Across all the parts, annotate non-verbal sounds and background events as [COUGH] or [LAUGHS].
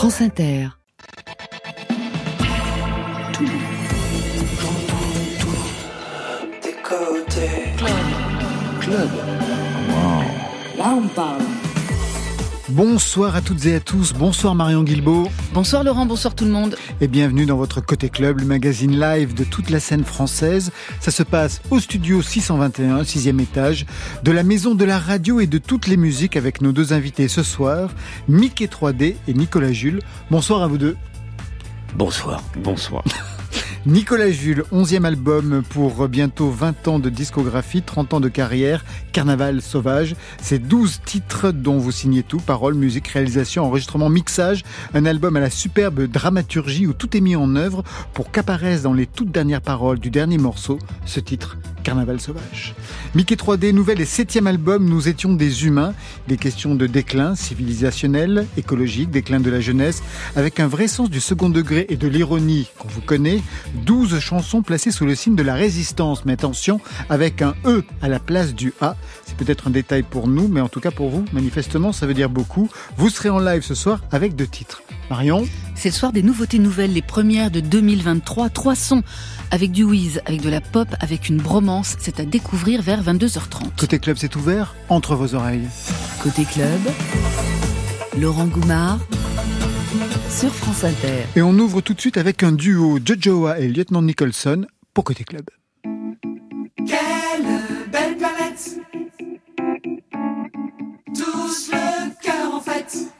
France Inter. Tout, j'entends tout. Des côtés. Club. Club. Là, on parle. Bonsoir à toutes et à tous, bonsoir Marion Guilbault. Bonsoir Laurent, bonsoir tout le monde. Et bienvenue dans votre Côté Club, le magazine live de toute la scène française. Ça se passe au studio 621, sixième étage, de la maison de la radio et de toutes les musiques avec nos deux invités ce soir, Mickey 3D et Nicolas Jules. Bonsoir à vous deux. Bonsoir. Bonsoir. [LAUGHS] Nicolas Jules, 11e album pour bientôt 20 ans de discographie, 30 ans de carrière, Carnaval sauvage. C'est 12 titres dont vous signez tout, paroles, musique, réalisation, enregistrement, mixage. Un album à la superbe dramaturgie où tout est mis en œuvre pour qu'apparaisse dans les toutes dernières paroles du dernier morceau ce titre, Carnaval sauvage. Mickey 3D, nouvel et septième album, nous étions des humains. Des questions de déclin civilisationnel, écologique, déclin de la jeunesse, avec un vrai sens du second degré et de l'ironie qu'on vous connaît. 12 chansons placées sous le signe de la résistance, mais attention, avec un E à la place du A. C'est peut-être un détail pour nous, mais en tout cas pour vous, manifestement, ça veut dire beaucoup. Vous serez en live ce soir avec deux titres. Marion C'est le soir des nouveautés nouvelles, les premières de 2023. Trois sons avec du whiz, avec de la pop, avec une bromance. C'est à découvrir vers 22h30. Côté club, c'est ouvert entre vos oreilles. Côté club, Laurent Goumard sur France Inter. Et on ouvre tout de suite avec un duo Jojoa et Lieutenant Nicholson pour Côté club. Quelle belle planète. Tous le cœur en fête. On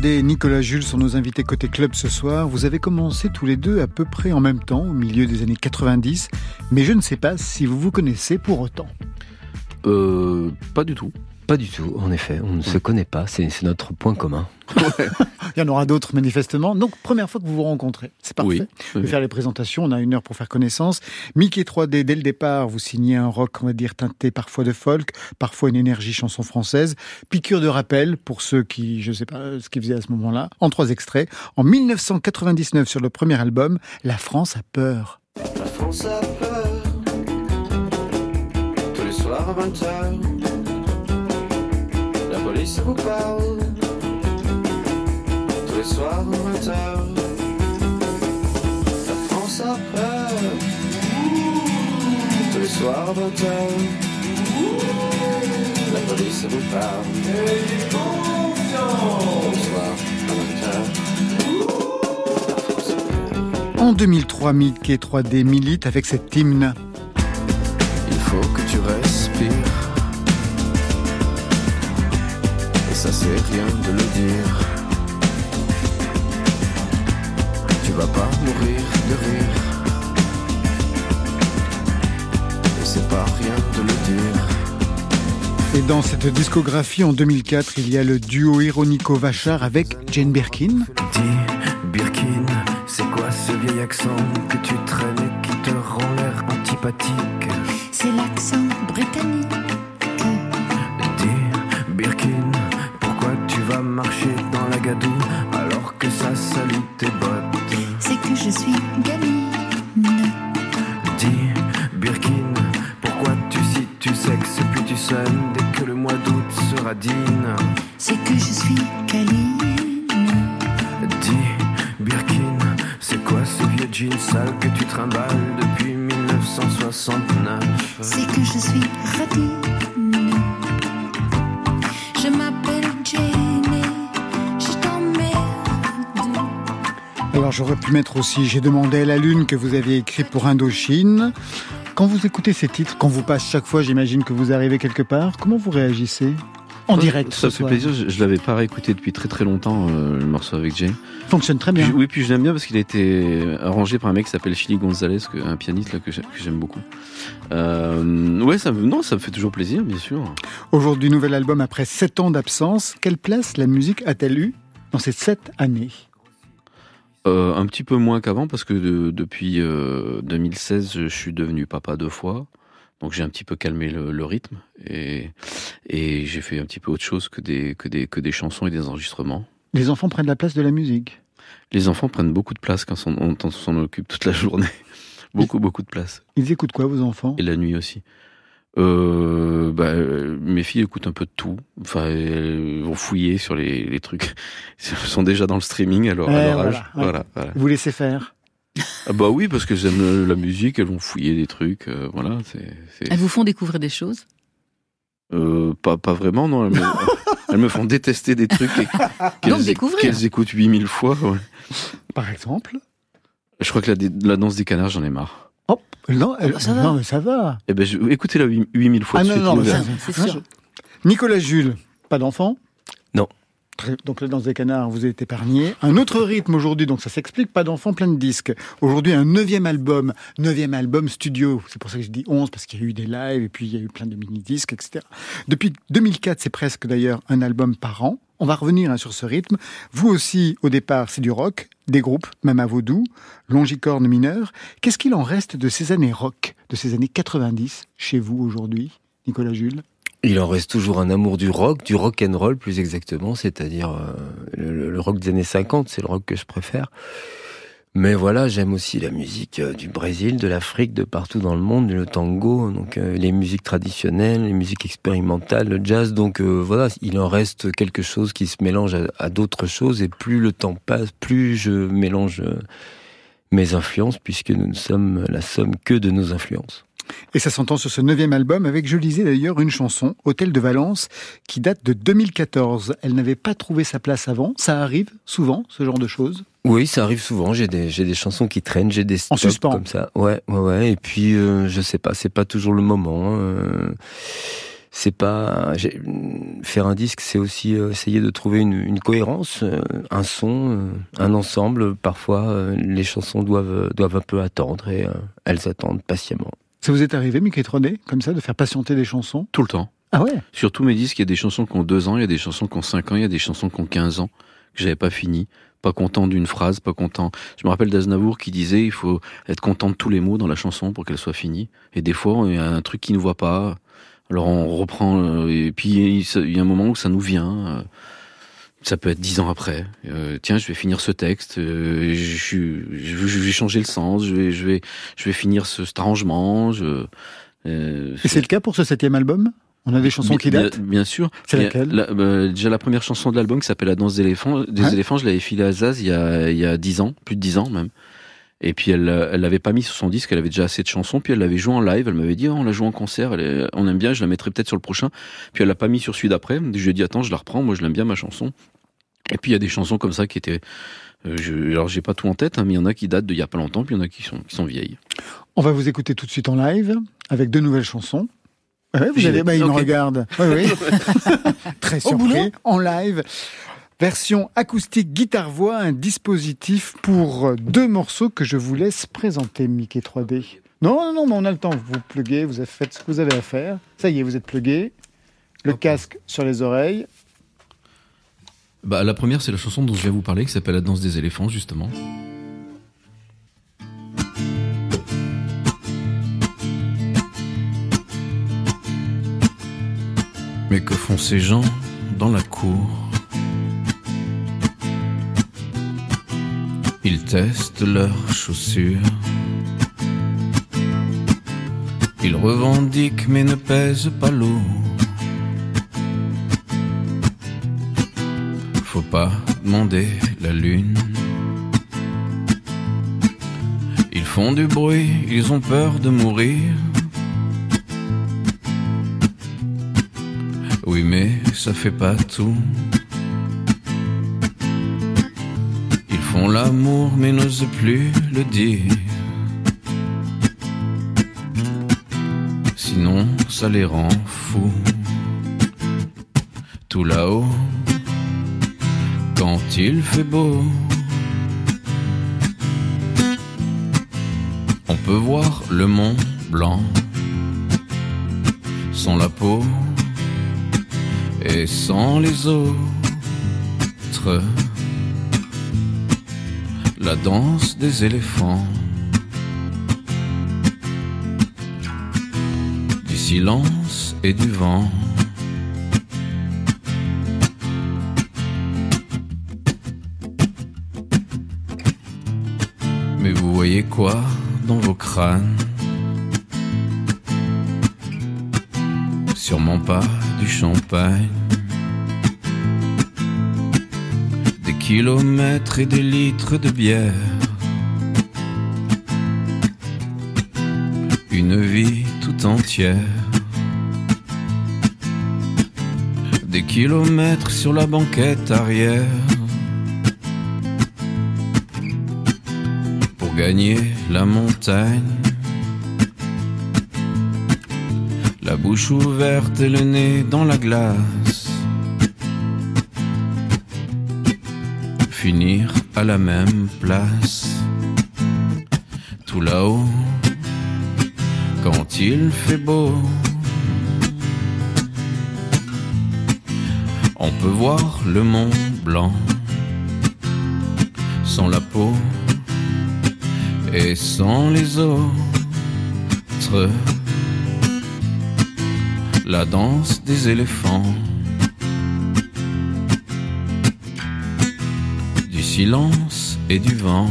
Mickey 3D et Nicolas Jules sont nos invités côté club ce soir. Vous avez commencé tous les deux à peu près en même temps, au milieu des années 90, mais je ne sais pas si vous vous connaissez pour autant. Euh, pas du tout. Pas du tout, en effet. On ne se connaît pas. C'est c'est notre point commun. [LAUGHS] [LAUGHS] Il y en aura d'autres manifestement. Donc, première fois que vous vous rencontrez. C'est parfait. Oui. Je vais faire les présentations. On a une heure pour faire connaissance. Mickey 3D, dès le départ, vous signez un rock, on va dire, teinté parfois de folk, parfois une énergie chanson française. Piqûre de rappel pour ceux qui, je sais pas ce qu'ils faisaient à ce moment-là. En trois extraits. En 1999, sur le premier album, La France a peur. La France a peur. Tous les soirs à 20h. La police vous parle. Les soirs à 20h. La France a peur. Tous les soirs à 20h. La police vous parle. Tous les soirs à 20h. La France a peur. En 2003, Mickey 3D milite avec cet hymne. Il faut que tu respires. Et ça c'est rien de le dire. Tu vas pas mourir de rire. Et c'est pas rien de le dire. Et dans cette discographie, en 2004, il y a le duo ironico-vachard avec Jane Birkin. Dis, Birkin, c'est quoi ce vieil accent que tu traînes et qui te rend l'air antipathique? C'est l'accent britannique. Dis, Birkin, pourquoi tu vas marcher dans la gadoue alors que ça salue tes bottes? C'est que je suis gamine. Dis, Birkin, pourquoi tu cites tu sexe puis tu sonnes dès que le mois d'août sera digne? C'est que je suis câline. Dis, Birkin, c'est quoi ce vieux jean sale que tu trimbales depuis 1969 C'est que je suis radine. Alors j'aurais pu mettre aussi J'ai demandé à la lune que vous aviez écrit pour Indochine. Quand vous écoutez ces titres, quand vous passe chaque fois, j'imagine que vous arrivez quelque part, comment vous réagissez En direct Ça ce fait plaisir. Je, je l'avais pas réécouté depuis très très longtemps, euh, le morceau avec Jay. Fonctionne très Puis bien. je- oui, puis je l'aime bien parce qu'il a été arrangé par un mec qui s'appelle Chili Gonzalez, un pianiste là, que j'ai- que j'aime beaucoup. Euh, ouais, ça, me- non, ça me fait toujours plaisir, bien sûr. Aujourd'hui, nouvel album après 7 ans d'absence. Quelle place la musique a-t-elle eu dans ces 7 années? Euh, un petit peu moins qu'avant parce que de- depuis euh, 2016, je suis devenu papa deux fois. Donc j'ai un petit peu calmé le, le rythme et, et j'ai fait un petit peu autre chose que des, que, des, que des chansons et des enregistrements. Les enfants prennent la place de la musique. Les enfants prennent beaucoup de place quand on, on s'en occupe toute la journée. [LAUGHS] beaucoup, beaucoup de place. Ils écoutent quoi, vos enfants? Et la nuit aussi. Euh, bah, mes filles écoutent un peu de tout. Enfin, elles vont fouiller sur les, les trucs. [LAUGHS] Elles sont déjà dans le streaming à leur, à Ouais, leur voilà, âge. ouais. Voilà, voilà. Vous laissez faire Ah bah oui, parce qu'elles aiment la musique, elles vont fouiller des trucs. euh, voilà, c'est. c'est- Elles vous font découvrir des choses? Euh, pas, pas vraiment, non. Elles me, [LAUGHS] elles me font détester des trucs et- [LAUGHS] qu'elles écoutent 8000 fois. ouais. Par exemple? Je crois que la danse des canards, j'en ai marre. Hop non, elle- bah, ça va. non, mais ça va. Eh ben, je, écoutez-la 8000 fois Ah de non, suite, non, vous mais verrez. ça- C'est Ah, sûr. Nicolas Jules, pas d'enfant Non. Donc la danse des canards, vous êtes épargné. Un autre rythme aujourd'hui, donc ça s'explique, pas d'enfant, plein de disques. Aujourd'hui, un neuvième album, neuvième album studio. C'est pour ça que je dis 11, parce qu'il y a eu des lives, et puis il y a eu plein de mini-disques, etc. Depuis 2004, c'est presque d'ailleurs un album par an. On va revenir hein, sur ce rythme. Vous aussi, au départ, c'est du rock, des groupes, même à Vaudou, Longicorne mineur. Qu'est-ce qu'il en reste de ces années rock, de ces années 90, chez vous aujourd'hui, Nicolas Jules? Il en reste toujours un amour du rock, du rock and plus exactement, c'est-à-dire euh, le rock des années 50, c'est le rock que je préfère. Mais voilà, j'aime aussi la musique euh, du Brésil, de l'Afrique, de partout dans le monde, le tango, donc euh, les musiques traditionnelles, les musiques expérimentales, le jazz. Donc euh, voilà, il en reste quelque chose qui se mélange à, d'autres choses et plus le temps passe, plus je mélange mes influences puisque nous ne sommes la somme que de nos influences. Et ça s'entend sur ce neuvième album avec, je lisais d'ailleurs, une chanson, Hôtel de Valence, qui date de 2014. Elle n'avait pas trouvé sa place avant. Ça arrive souvent, ce genre de choses? Oui, ça arrive souvent. J'ai des, j'ai des chansons qui traînent, j'ai des En suspens. comme ça. Ouais, ouais, ouais. Et puis, euh, je sais pas, c'est pas toujours le moment. euh, c'est pas j'ai- faire un disque, c'est aussi euh, essayer de trouver une, une cohérence, euh, un son, euh, un ensemble. Parfois, les chansons doivent doivent un peu attendre et elles attendent patiemment. Ça vous est arrivé, Mickey 3D, comme ça, de faire patienter des chansons? Tout le temps. Ah ouais? Sur tous mes disques, il y a des chansons qui ont 2 ans, il y a des chansons qui ont 5 ans, il y a des chansons qui ont 15 ans, que j'avais pas fini. Pas content d'une phrase, pas content. Je me rappelle d'Aznavour qui disait il faut être content de tous les mots dans la chanson pour qu'elle soit finie. Et des fois, il y a un truc qui ne voit pas. Alors on reprend, euh, et puis il y a un moment où ça nous vient. euh, Ça peut être dix ans après. Euh, tiens, je vais finir ce texte. euh, je, suis- je, vais- je vais changer le sens. Je vais, je vais, je vais finir ce, cet arrangement. Je, euh, Et c'est le cas pour ce septième album? On a des chansons qui datent? Bien, sûr. C'est laquelle? la- bah, Déjà la première chanson de l'album qui s'appelle La danse des éléphants. Des Hein éléphants, je l'avais filée à Zaz il y a il y a dix ans, plus de dix ans même. Et puis elle euh, elle l'avait pas mis sur son disque, elle avait déjà assez de chansons. Puis elle l'avait joué en live. Elle m'avait dit oh, on l'a joué en concert, elle est- on aime bien, je la mettrai peut-être sur le prochain. Puis elle l'a pas mis sur celui d'après. Je lui ai dit attends, je la reprends. Moi je l'aime bien ma chanson. Et puis il y a des chansons comme ça qui étaient euh, je, alors j'ai pas tout en tête, hein, mais il y en a qui datent d'il y a pas longtemps, puis il y en a qui sont qui sont vieilles. On va vous écouter tout de suite en live avec deux nouvelles chansons. Ouais, vous vais. bah, il Ok. regarde. Oui, oui. [LAUGHS] Très surpris. En live. Version acoustique guitare-voix, un dispositif pour deux morceaux que je vous laisse présenter, Mickey 3D. Non, non, non, mais on a le temps. Vous pluguez, vous avez fait ce que vous avez à faire. Ça y est, vous êtes plugué. Le casque sur les oreilles. Bah la première c'est la chanson dont je viens vous parler qui s'appelle La danse des éléphants justement. Mais que font ces gens dans la cour? Ils testent leurs chaussures. Ils revendiquent mais ne pèsent pas lourd. Faut pas demander la lune. Ils font du bruit, ils ont peur de mourir. Oui, mais ça fait pas tout. Font l'amour, mais n'osent plus le dire. Sinon, ça les rend fous. Tout là-haut, quand il fait beau. On peut voir le mont blanc sans la peau et sans les autres. La danse des éléphants, du silence et du vent. Mais vous voyez quoi dans vos crânes? Sûrement pas du champagne. Kilomètres et des litres de bière. Une vie tout entière. Des kilomètres sur la banquette arrière. pour gagner la montagne. La bouche ouverte et le nez dans la glace. Finir à la même place. Tout là-haut, quand il fait beau. On peut voir le mont blanc sans la peau et sans les autres. La danse des éléphants. Silence et du vent.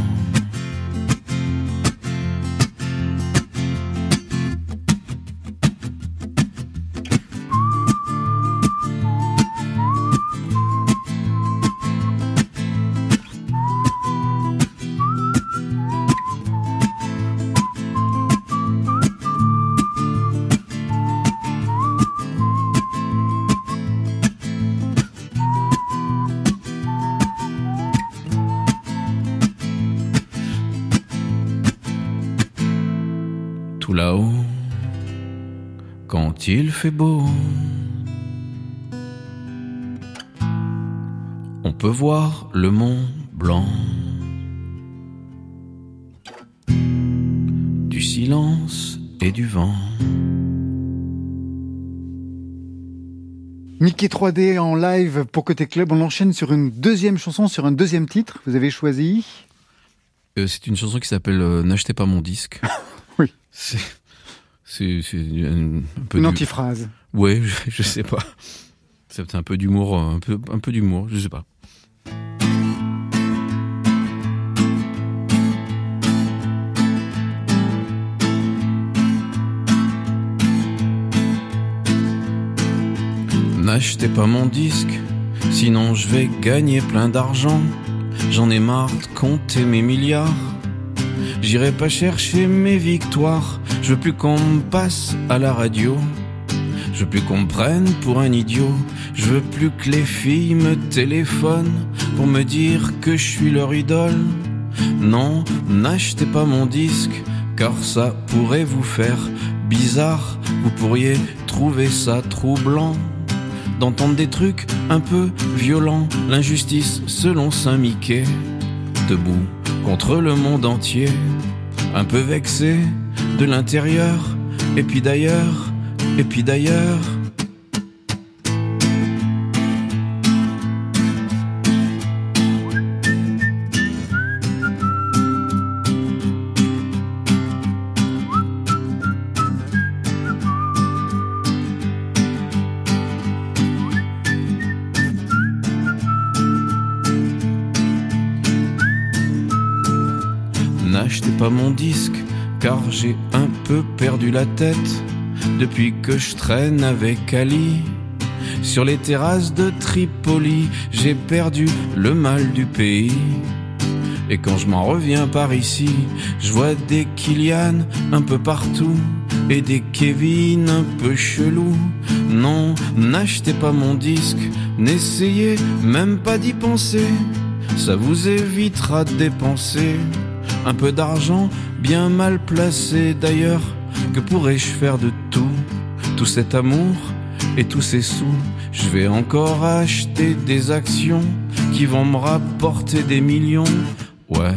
Voir le mont blanc. Du silence et du vent. Mickey 3D en live pour Côté Club. On enchaîne sur une deuxième chanson, sur un deuxième titre. Vous avez choisi Euh, c'est une chanson qui s'appelle euh, N'achetez pas mon disque. [LAUGHS] Oui. C'est c'est c'est un, un peu une du- antiphrase. Ouais, [LAUGHS] je, je sais pas. C'est un peu d'humour, euh, un peu un peu d'humour, je sais pas. N'achetez pas mon disque, sinon je vais gagner plein d'argent. J'en ai marre de compter mes milliards. J'irai pas chercher mes victoires. Je veux plus qu'on me passe à la radio. Je veux plus qu'on me prenne pour un idiot. Je veux plus que les filles me téléphonent pour me dire que je suis leur idole. Non, n'achetez pas mon disque, car ça pourrait vous faire bizarre. Vous pourriez trouver ça troublant d'entendre des trucs un peu violents. L'injustice selon Saint-Mickey, debout contre le monde entier. Un peu vexé de l'intérieur, et puis d'ailleurs, et puis d'ailleurs. J'ai un peu perdu la tête depuis que je traîne avec Ali. Sur les terrasses de Tripoli, j'ai perdu le mal du pays. Et quand je m'en reviens par ici, je vois des Kylian un peu partout et des Kevin un peu chelous. Non, n'achetez pas mon disque, n'essayez même pas d'y penser. Ça vous évitera de dépenser un peu d'argent bien mal placé d'ailleurs. Que pourrais-je faire de tout? Tout cet amour et tous ces sous. Je vais encore acheter des actions qui vont me rapporter des millions. Ouais.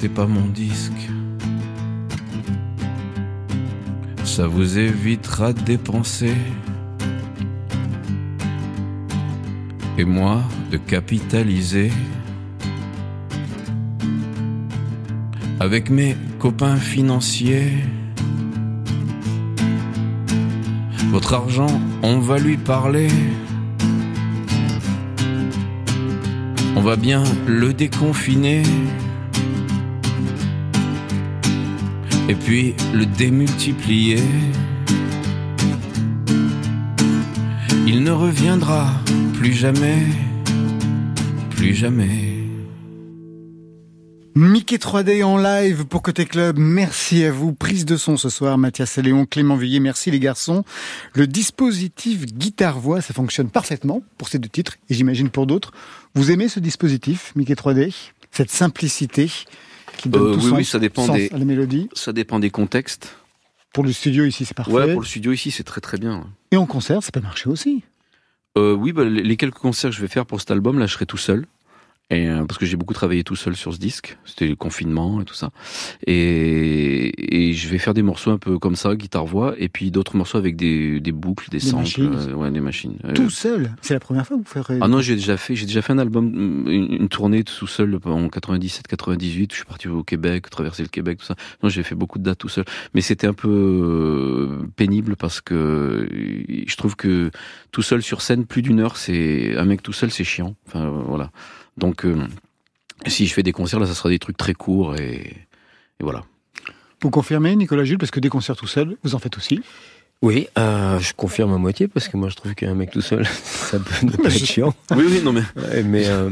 N'achetez pas mon disque. Ça vous évitera de dépenser. Et moi de capitaliser. Avec mes copains financiers. Votre argent, on va lui parler. On va bien le déconfiner. Et puis le démultiplier. Il ne reviendra plus jamais, plus jamais. Mickey 3D en live pour Côté Club. Merci à vous. Prise de son ce soir, Mathias et Léon, Clément Vuillet. Merci les garçons. Le dispositif guitare-voix, ça fonctionne parfaitement pour ces deux titres et j'imagine pour d'autres. Vous aimez ce dispositif, Mickey 3D Cette simplicité? Qui donne Euh, tout oui, sens, oui, ça dépend sens des- à la mélodie. Ça dépend des contextes. Pour le studio ici, c'est parfait. Ouais, pour le studio ici, c'est très très bien. Et en concert, ça peut marcher aussi. Euh, oui, bah, les les quelques concerts que je vais faire pour cet album, là, je serai tout seul. Et, euh, parce que j'ai beaucoup travaillé tout seul sur ce disque. C'était le confinement et tout ça. Et, et je vais faire des morceaux un peu comme ça, guitare-voix, et puis d'autres morceaux avec des, des boucles, des, Des samples, machines. euh, ouais, des machines. Euh, Tout seul. C'est la première fois que vous ferez. Ah non, j'ai déjà fait, j'ai déjà fait un album, une, une tournée tout seul en 97-98. Je suis parti au Québec, traverser le Québec, tout ça. Non, j'ai fait beaucoup de dates tout seul, mais c'était un peu pénible parce que je trouve que tout seul sur scène, plus d'une heure, c'est un mec tout seul, c'est chiant. Enfin voilà. Donc euh, si je fais des concerts, là, ça sera des trucs très courts et, et voilà. Vous confirmez, Nicolas Jules, parce que des concerts tout seul, vous en faites aussi? Oui, euh, je confirme à moitié parce que moi je trouve qu'un mec tout seul, [LAUGHS] ça peut ne [LAUGHS] pas être chiant. Oui, oui, non mais Ouais, mais euh,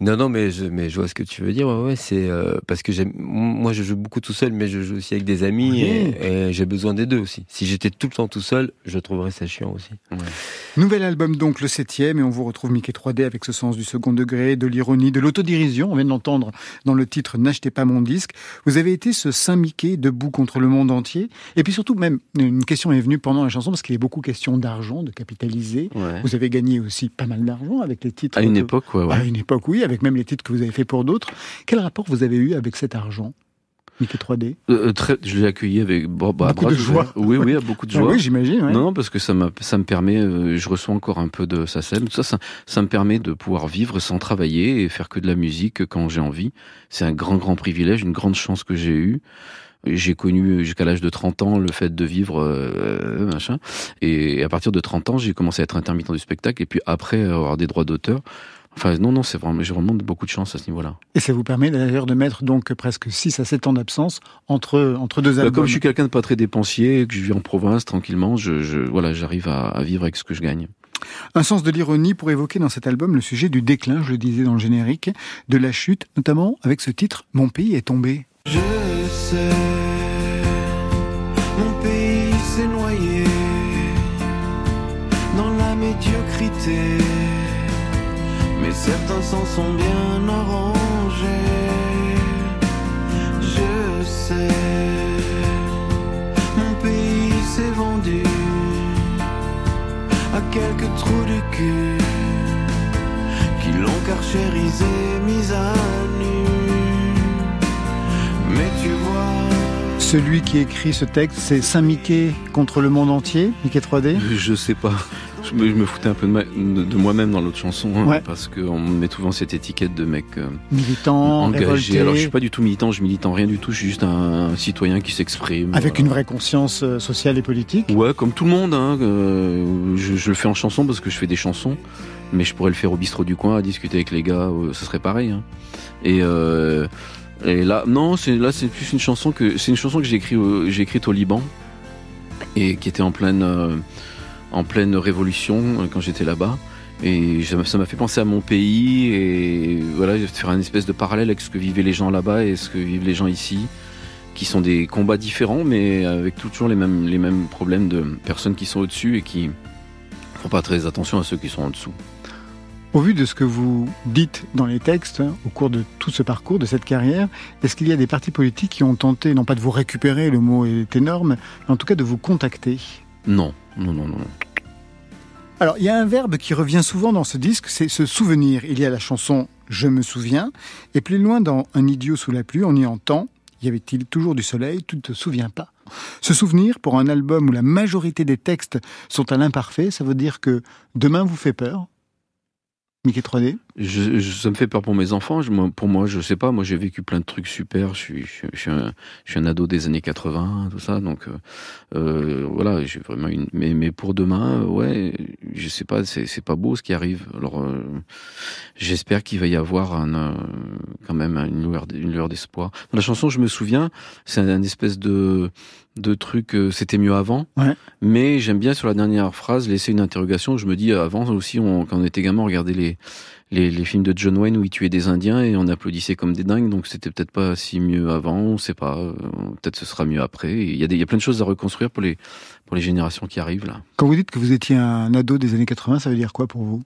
Non, non, mais je, mais je vois ce que tu veux dire. Ouais, ouais, c'est euh, parce que j'aime. Moi, je joue beaucoup tout seul, mais je joue aussi avec des amis Oui. et, et j'ai besoin des deux aussi. Si j'étais tout le temps tout seul, je trouverais ça chiant aussi. Nouvel album donc, le septième, et on vous retrouve Mickey 3D avec ce sens du second degré, de l'ironie, de l'autodérision. On vient de l'entendre dans le titre N'achetez pas mon disque. Vous avez été ce Saint Mickey debout contre le monde entier. Et puis surtout, même, une question est venue pendant la chanson, parce qu'il y a beaucoup question d'argent, de capitaliser. Ouais. Vous avez gagné aussi pas mal d'argent avec les titres. À une que- époque, ouais, ouais. À une époque, oui, avec même les titres que vous avez fait pour d'autres. Quel rapport vous avez eu avec cet argent, Mickey 3D Euh, très, je l'ai accueilli avec bon, bah, Beaucoup de ouverts. joie. Oui, oui, à beaucoup de Ah joie. Oui, j'imagine. ouais. Non, non, parce que ça, ça me permet, euh, je reçois encore un peu de SACEM, tout ça, ça, ça me permet de pouvoir vivre sans travailler et faire que de la musique quand j'ai envie. C'est un grand, grand privilège, une grande chance que j'ai eue. J'ai connu jusqu'à l'âge de 30 ans le fait de vivre, euh, machin. Et à partir de 30 ans, j'ai commencé à être intermittent du spectacle et puis après avoir des droits d'auteur. Enfin, non, non, c'est vraiment, j'ai vraiment beaucoup de chance à ce niveau-là. Et ça vous permet d'ailleurs de mettre donc presque 6 à 7 ans d'absence entre, entre deux Bah, albums. comme je suis quelqu'un de pas très dépensier, que je vis en province tranquillement, je, je voilà, j'arrive à, à vivre avec ce que je gagne. Un sens de l'ironie pour évoquer dans cet album le sujet du déclin, je le disais dans le générique, de la chute, notamment avec ce titre Mon pays est tombé. Je sais, mon pays s'est noyé dans la médiocrité, mais certains s'en sont bien arrangés. Je sais, mon pays s'est vendu à quelques trous du cul qui l'ont carchérisé, mis à nu. Celui qui écrit ce texte, c'est Saint Mickey contre le monde entier, Mickey 3D. Je sais pas. Je me, je me foutais un peu de, ma- de- de moi-même dans l'autre chanson, hein, Ouais. parce qu'on me met souvent cette étiquette de mec euh, Militant, engagé. révolté, Alors je suis pas du tout militant, je milite en rien du tout, je suis juste un, citoyen qui s'exprime. avec Voilà. une vraie conscience euh, sociale et politique. Ouais, comme tout le monde. Hein, euh, je, je le fais en chanson parce que je fais des chansons, mais je pourrais le faire au bistrot du coin, à discuter avec les gars, euh, ce serait pareil. Hein. Et, euh, et là, non, c'est là c'est plus une chanson que c'est une chanson que j'ai écrite au, Liban et qui était en pleine euh, en pleine révolution euh, quand j'étais là-bas. Et ça m'a- fait penser à mon pays et voilà, faire un espèce de parallèle avec ce que vivaient les gens là-bas et ce que vivent les gens ici qui sont des combats différents, mais avec toujours les mêmes, les mêmes problèmes de personnes qui sont au-dessus et qui font pas très attention à ceux qui sont en dessous. Au vu de ce que vous dites dans les textes, hein, au cours de tout ce parcours, de cette carrière, est-ce qu'il y a des partis politiques qui ont tenté, non pas de vous récupérer, le mot est énorme, mais en tout cas de vous contacter? Non, non, non, non. Alors, il y a un verbe qui revient souvent dans ce disque, c'est se souvenir. Il y a la chanson Je me souviens, et plus loin dans Un idiot sous la pluie, on y entend Y avait-il toujours du soleil? Tu ne te souviens pas? Se souvenir, pour un album où la majorité des textes sont à l'imparfait, ça veut dire que demain vous fait peur Mickey 3D Je, je- ça me fait peur pour mes enfants. Je- moi- pour moi, je sais pas. Moi, j'ai vécu plein de trucs super. Je suis, je, je suis un, je suis un ado des années 80, tout ça. Donc, euh, euh, voilà, j'ai vraiment une. Mais, mais pour demain, euh, ouais, je sais pas. C'est, pas beau ce qui arrive. Alors, euh, j'espère qu'il va y avoir un, euh, quand même une lueur, une lueur d'espoir. Dans la chanson, je me souviens, c'est un, un espèce de de truc. euh, C'était mieux avant. Ouais. Mais j'aime bien sur la dernière phrase laisser une interrogation. Je me dis avant aussi, on, quand on était gamin, on regardait les les, les films de John Wayne où il tuait des Indiens et on applaudissait comme des dingues, donc c'était peut-être pas si mieux avant, on sait pas, euh, peut-être ce sera mieux après. Il y, a des, il y a plein de choses à reconstruire pour les, pour les générations qui arrivent là. Quand vous dites que vous étiez un ado des années 80, ça veut dire quoi pour vous?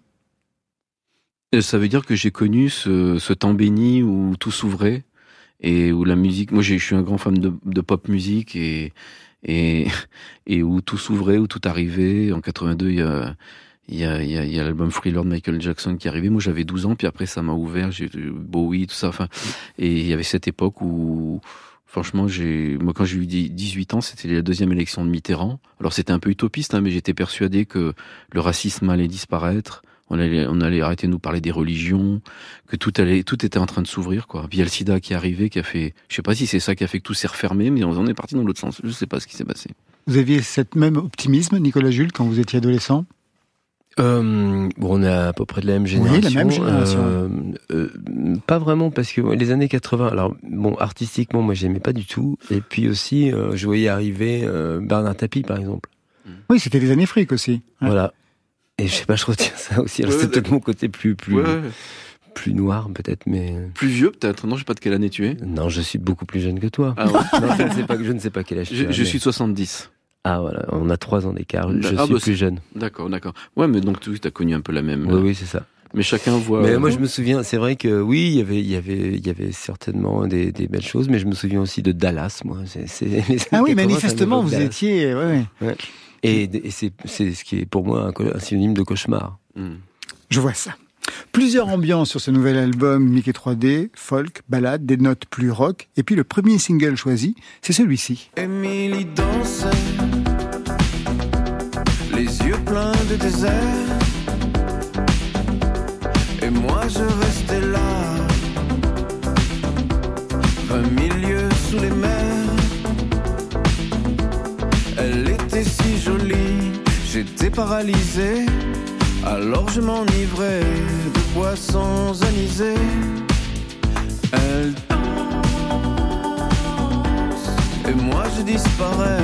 Et ça veut dire que j'ai connu ce, ce temps béni où tout s'ouvrait et où la musique, moi j'ai- je suis un grand fan de, de pop musique et, et, [LAUGHS] et où tout s'ouvrait, où tout arrivait. En 82, il y a, il y a, y a, l'album Thriller de Michael Jackson qui est arrivé. Moi, j'avais 12 ans, puis après, ça m'a ouvert. J'ai eu Bowie, tout ça. Enfin, et il y avait cette époque où, franchement, j'ai, moi, quand j'ai eu 18 ans, c'était la deuxième élection de Mitterrand. Alors, c'était un peu utopiste, hein, mais j'étais persuadé que le racisme allait disparaître. On allait, on allait arrêter de nous parler des religions, que tout allait, tout était en train de s'ouvrir, quoi. Puis il y a le sida qui est arrivé, qui a fait, je sais pas si c'est ça qui a fait que tout s'est refermé, mais on est parti dans l'autre sens. Je sais pas ce qui s'est passé. Vous aviez cet même optimisme, Nicolas Jules, quand vous étiez adolescent? Euh, bon, on est à peu près de la même Oui, génération. la même génération. Euh, euh, pas vraiment parce que les années 80. Alors bon, artistiquement, moi, j'aimais pas du tout. Et puis aussi, euh, je voyais arriver euh, Bernard Tapie, par exemple. Oui, c'était des années fric aussi. Ouais. Voilà. Et je sais pas, je retiens ça aussi. Alors Ouais, c'est peut-être mon côté plus plus plus noir peut-être, mais Plus vieux peut-être. Non, je sais pas de quelle année tu es. non, je suis beaucoup plus jeune que toi. Ah ouais. Non, je ne sais pas, je ne sais pas quel âge tu je, as, je mais- suis de 70. Ah voilà, on a trois ans d'écart. Je Ah, suis bah, plus jeune. D'accord, d'accord. Ouais, mais donc tu as connu un peu la même. Oui, oui, c'est ça. Mais chacun voit. Mais moi, je me souviens, c'est vrai que oui, il y avait, il y avait, il y avait certainement des, des belles choses, mais je me souviens aussi de Dallas, moi. C'est, Ah oui, 80, ça manifestement, vous Dallas. étiez. ouais, ouais. Et, et c'est, c'est ce qui est pour moi un synonyme de cauchemar. Hmm. Je vois ça. Plusieurs ambiances sur ce nouvel album Mickey 3D, folk, ballade, des notes plus rock. Et puis le premier single choisi, c'est celui-ci. Émilie dansait, les yeux pleins de désert. Et moi je restais là, vingt milieux sous les mers. Elle était si jolie, j'étais paralysé. Alors je m'enivrais de poissons anisés. Elle et moi je disparais.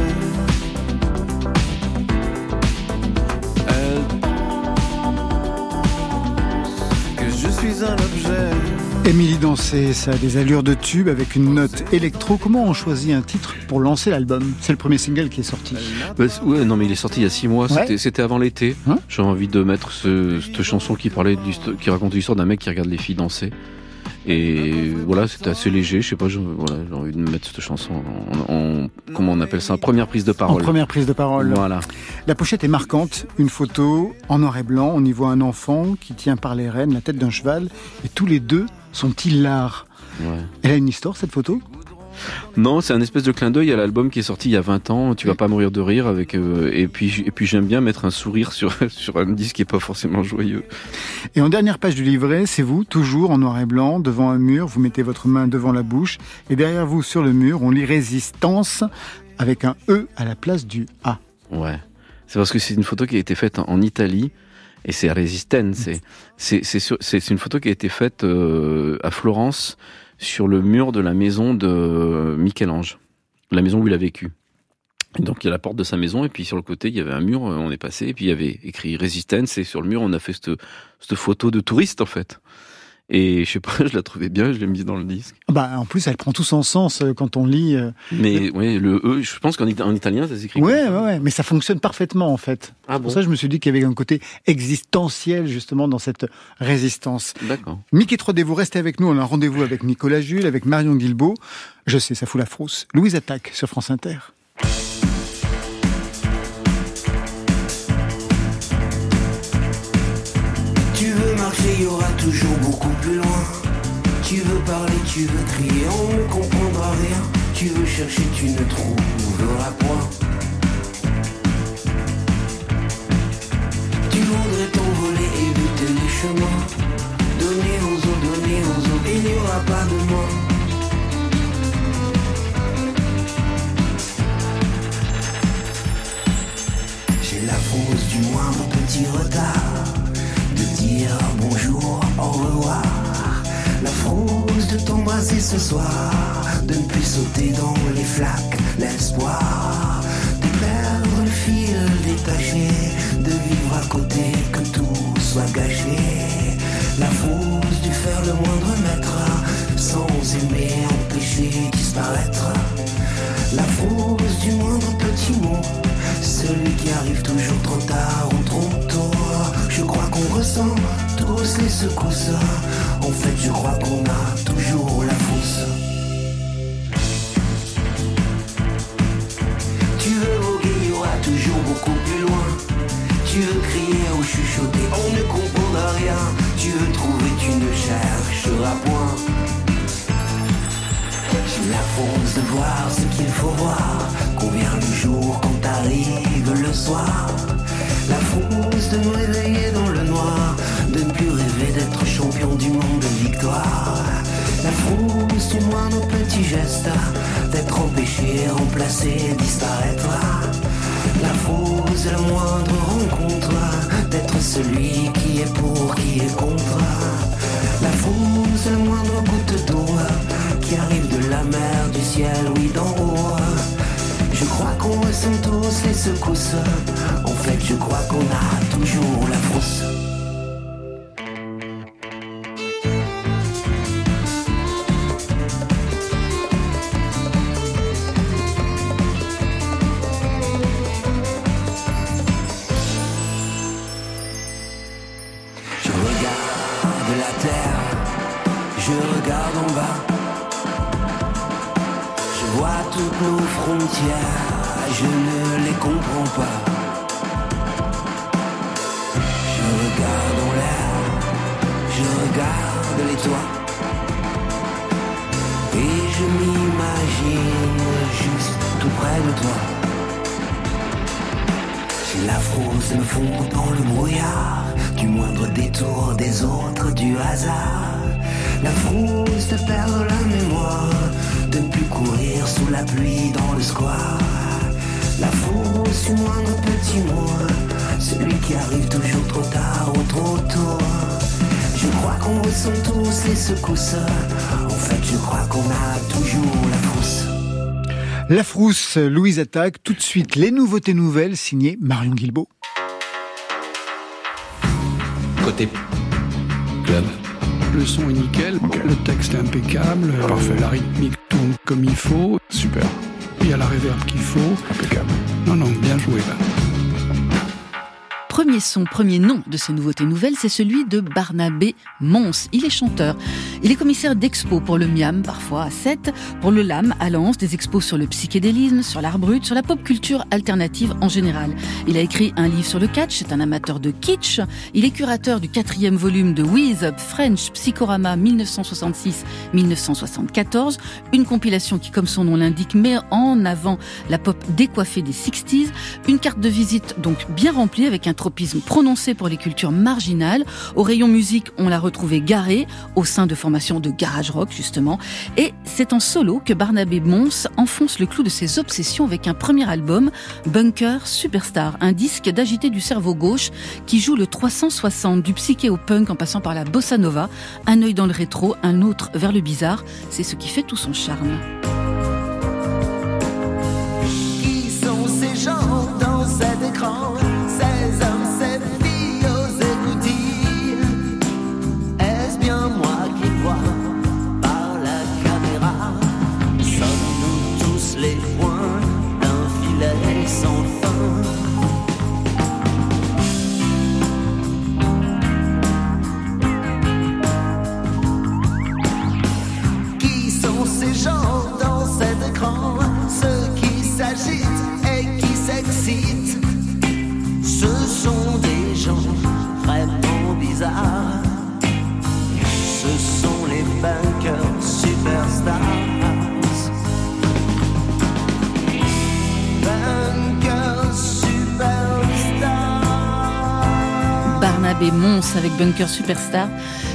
Elle pense que je suis un objet. Émilie Dansé, ça a des allures de tube avec une note électro. Comment on choisit un titre pour lancer l'album? C'est le premier single qui est sorti. Bah, ouais, non, mais il est sorti il y a six mois. Ouais. C'était, avant l'été. Hein? J'ai envie de mettre ce, cette chanson qui parlait, qui raconte l'histoire d'un mec qui regarde les filles danser. Et voilà, c'était assez léger. Je sais pas, voilà, j'ai envie de mettre cette chanson en, en- comment on appelle ça, en première prise de En parole. première prise de parole. Voilà. La pochette est marquante. Une photo en noir et blanc. On y voit un enfant qui tient par les rênes la tête d'un cheval. Et tous les deux sont hilars. Ouais. Elle a une histoire, cette photo? Non, c'est un espèce de clin d'œil à l'album qui est sorti il y a 20 ans. Tu vas pas mourir de rire avec. euh, et puis, et puis j'aime bien mettre un sourire sur [LAUGHS] sur un disque qui est pas forcément joyeux. Et en dernière page du livret, c'est vous, toujours en noir et blanc, devant un mur. Vous mettez votre main devant la bouche. Et derrière vous, sur le mur, on lit résistance avec un E à la place du A. Ouais. C'est parce que c'est une photo qui a été faite en Italie et c'est à Résistance. C'est une photo qui a été faite euh, à Florence sur le mur de la maison de Michel-Ange, la maison où il a vécu. Donc il y a la porte de sa maison et puis sur le côté il y avait un mur, euh, on est passé et puis il y avait écrit Résistance et sur le mur on a fait cette cette photo de touriste en fait. Et je sais pas, [LAUGHS] je la trouvais bien, je l'ai mise dans le disque. Bah, en plus, elle prend tout son sens euh, quand on lit. euh. Mais ouais, le E, je pense qu'en ita- en italien ça s'écrit. Ouais, comme ouais, ça. ouais. Mais ça fonctionne parfaitement, en fait. Ah Pour bon. ça, je me suis dit qu'il y avait un côté existentiel, justement, dans cette résistance. D'accord. Mickey 3D, vous restez avec nous. On a un rendez-vous avec Nicolas Jules, avec Marion Guilbeault. Je sais, ça fout la frousse. Louise Attaque sur France Inter. Beaucoup plus loin. Tu veux parler, tu veux crier, on ne comprendra rien. Tu veux chercher, tu ne trouveras point. Tu voudrais t'envoler, éviter les chemins. Donner aux autres, donner aux autres, il n'y aura pas de moi. J'ai la fausse du moindre petit retard De dire La fausse de t'embrasser ce soir De ne plus sauter dans les flaques L'espoir de perdre le fil détaché De vivre à côté que tout soit gâché. La fausse du faire le moindre mètre Sans aimer empêcher disparaître. La fausse du moindre petit mot Celui qui arrive toujours trop tard ou trop tôt. Je crois qu'on ressent les secousses. En fait je crois qu'on a toujours la fausse. Tu veux voguer, il y aura toujours beaucoup plus loin. Tu veux crier ou chuchoter, on ne comprendra rien. Tu veux trouver, tu ne chercheras point. J'ai la force de voir ce qu'il faut voir. Vient le jour quand arrive le soir. La force de me réveiller dans le noir Ne plus rêver d'être champion du monde de victoire La force du moindre petit geste D'être empêché, remplacé, disparaître La de la moindre rencontre D'être celui qui est pour, qui est contre La de la moindre goutte d'eau qui arrive de la mer, du ciel, oui d'en haut. Je crois qu'on ressent tous les secousses. En fait, je crois qu'on a Louise attaque tout de suite les nouveautés nouvelles signées Marion Guilbault. Côté club. Le son est nickel, le texte est impeccable, euh, la rythmique tourne comme il faut. Super. Il y a la réverb qu'il faut. Impeccable. Non, non, bien joué là. Premier son, premier nom de ces nouveautés nouvelles, c'est celui de Barnabé Mons. Il est chanteur. Il est commissaire d'expo pour le Miam, parfois à 7, pour le LAM à Lens, des expos sur le psychédélisme, sur l'art brut, sur la pop culture alternative en général. Il a écrit un livre sur le catch, c'est un amateur de kitsch. Il est curateur du quatrième volume de Wheeze Up French Psychorama 1966-1974, une compilation qui, comme son nom l'indique, met en avant la pop décoiffée des 60s, une carte de visite donc bien remplie avec un prononcé pour les cultures marginales. Au rayon musique, on l'a retrouvé garé au sein de formations de garage rock justement. Et c'est en solo que Barnabé Mons enfonce le clou de ses obsessions avec un premier album, Bunker Superstar, un disque d'agité du cerveau gauche qui joue le 360 du psyché au punk en passant par la bossa nova, un œil dans le rétro, un autre vers le bizarre. C'est ce qui fait tout son charme. Et qui s'excitent Ce sont des gens vraiment bizarres. Ce sont les bunkers superstars Barnabé Mons avec Bunker Superstar.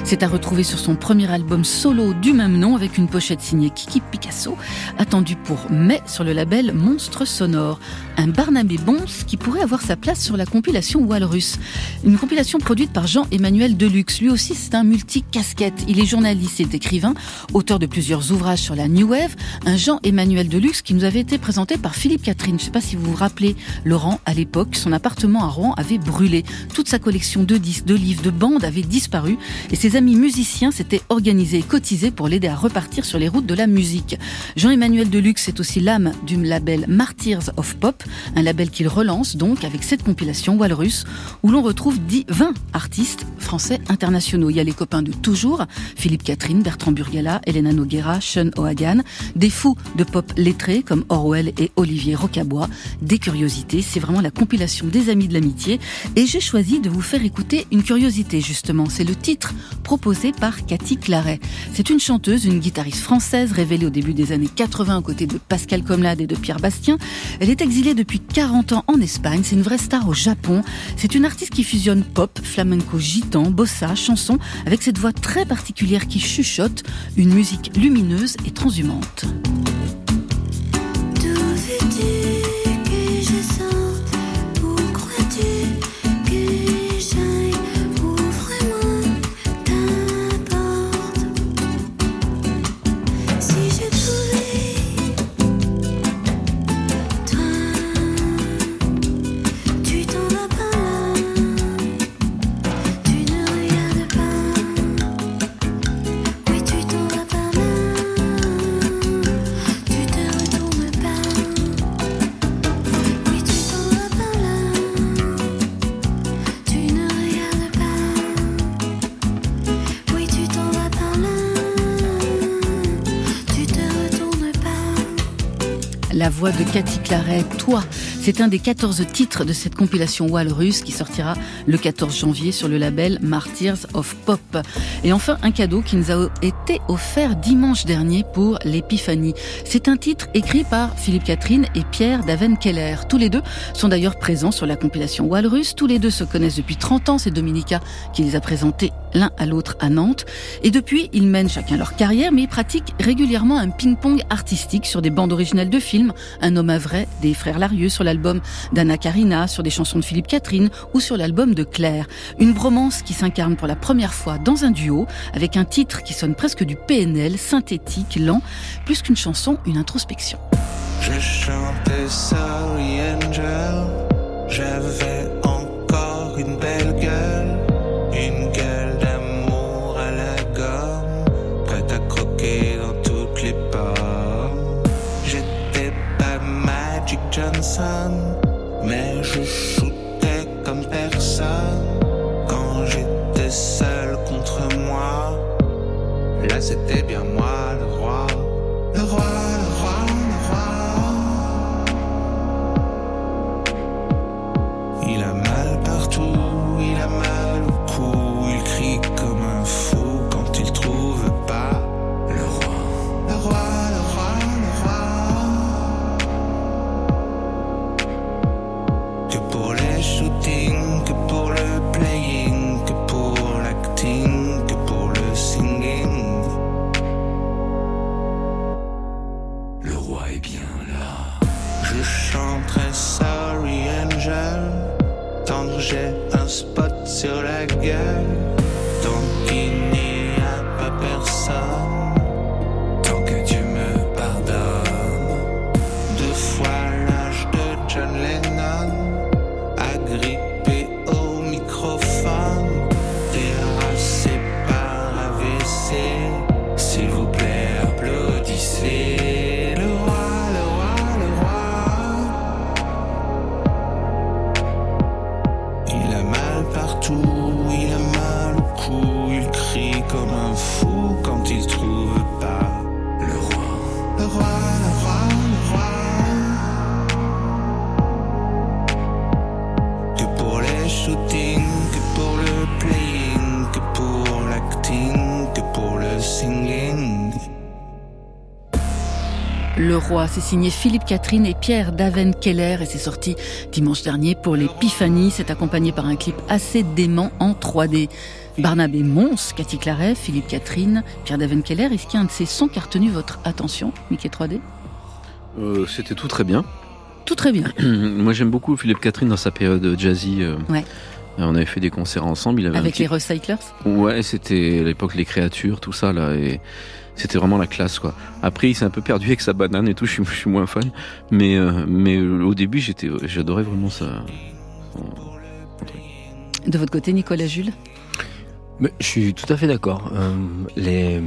C'est à retrouver sur son premier album solo du même nom avec une pochette signée Kiki Picasso, attendu pour mai sur le label Monstre Sonore. Un Barnabé Mons qui pourrait avoir sa place sur la compilation Walrus. Une compilation produite par Jean-Emmanuel Deluxe. Lui aussi, c'est un multi-casquette. Il est journaliste et écrivain, auteur de plusieurs ouvrages sur la New Wave. Un Jean-Emmanuel Deluxe qui nous avait été présenté par Philippe Catherine. Je ne sais pas si vous vous rappelez, Laurent, à l'époque, son appartement à Rouen avait brûlé. Toute sa collection de disques, de livres, de bandes avait disparu et ses amis musiciens s'étaient organisés et cotisés pour l'aider à repartir sur les routes de la musique. Jean-Emmanuel Deluxe est aussi l'âme du label Martyrs of Pop, un label qu'il relance donc avec cette compilation Walrus où l'on retrouve 10, 20 artistes français internationaux. Il y a les copains de toujours, Philippe Catherine, Bertrand Burgala, Elena Noguera, Sean O'Hagan, des fous de pop lettrés comme Orwell et Olivier Rocabois, des curiosités, c'est vraiment la compilation des amis de l'amitié et j'ai choisi de vous faire écouter une curiosité justement, c'est le titre proposé par Cathy Claret. C'est une chanteuse, une guitariste française révélée au début des années 80 aux côtés de Pascal Comlade et de Pierre Bastien. Elle est exilée depuis 40 ans en Espagne, c'est une vraie star au Japon. C'est une artiste qui fusionne pop, flamenco gitan, bossa, chanson, avec cette voix très particulière qui chuchote, une musique lumineuse et transhumante. De Cathy Claret, Toi. C'est un des 14 titres de cette compilation Walrus qui sortira le 14 janvier sur le label Martyrs of Pop. Et enfin, un cadeau qui nous a été offert dimanche dernier pour l'Épiphanie. C'est un titre écrit par Philippe Catherine et Pierre Daven-Keller. Tous les deux sont d'ailleurs présents sur la compilation Walrus. Tous les deux se connaissent depuis 30 ans. C'est Dominica qui les a présentés l'un à l'autre à Nantes. Et depuis, ils mènent chacun leur carrière, mais ils pratiquent régulièrement un ping-pong artistique sur des bandes originales de films. Un homme à vrai des frères Larieux sur l'album d'Anna Karina, sur des chansons de Philippe Catherine ou sur l'album de Claire. Une bromance qui s'incarne pour la première fois dans un duo avec un titre qui sonne presque du PNL, synthétique, lent, plus qu'une chanson, une introspection. Mais je shootais comme personne. Quand j'étais seul contre moi, là c'était bien moi c'est signé Philippe Catherine et Pierre Daven Keller et c'est sorti dimanche dernier pour l'Épiphanie. C'est accompagné par un clip assez dément en 3D. Barnabé Mons, Cathy Claret, Philippe Catherine, Pierre Daven Keller, est-ce qu'il y a un de ces sons qui a retenu votre attention, Mickey 3D Euh, C'était tout très bien. Tout très bien. [CLEARS THROAT] Moi j'aime beaucoup Philippe Catherine dans sa période jazzy. euh, Ouais. On avait fait des concerts ensemble. Il avait Avec petit- les Recyclers Ouais, c'était à l'époque les créatures, tout ça là, et c'était vraiment la classe quoi. Après, il s'est un peu perdu avec sa banane et tout. [LAUGHS] Je suis, je suis moins fan, mais euh, mais euh, au début, j'étais, j'adorais vraiment ça. De votre côté, Nicolas Jules Mais je suis tout à fait d'accord. Euh, les-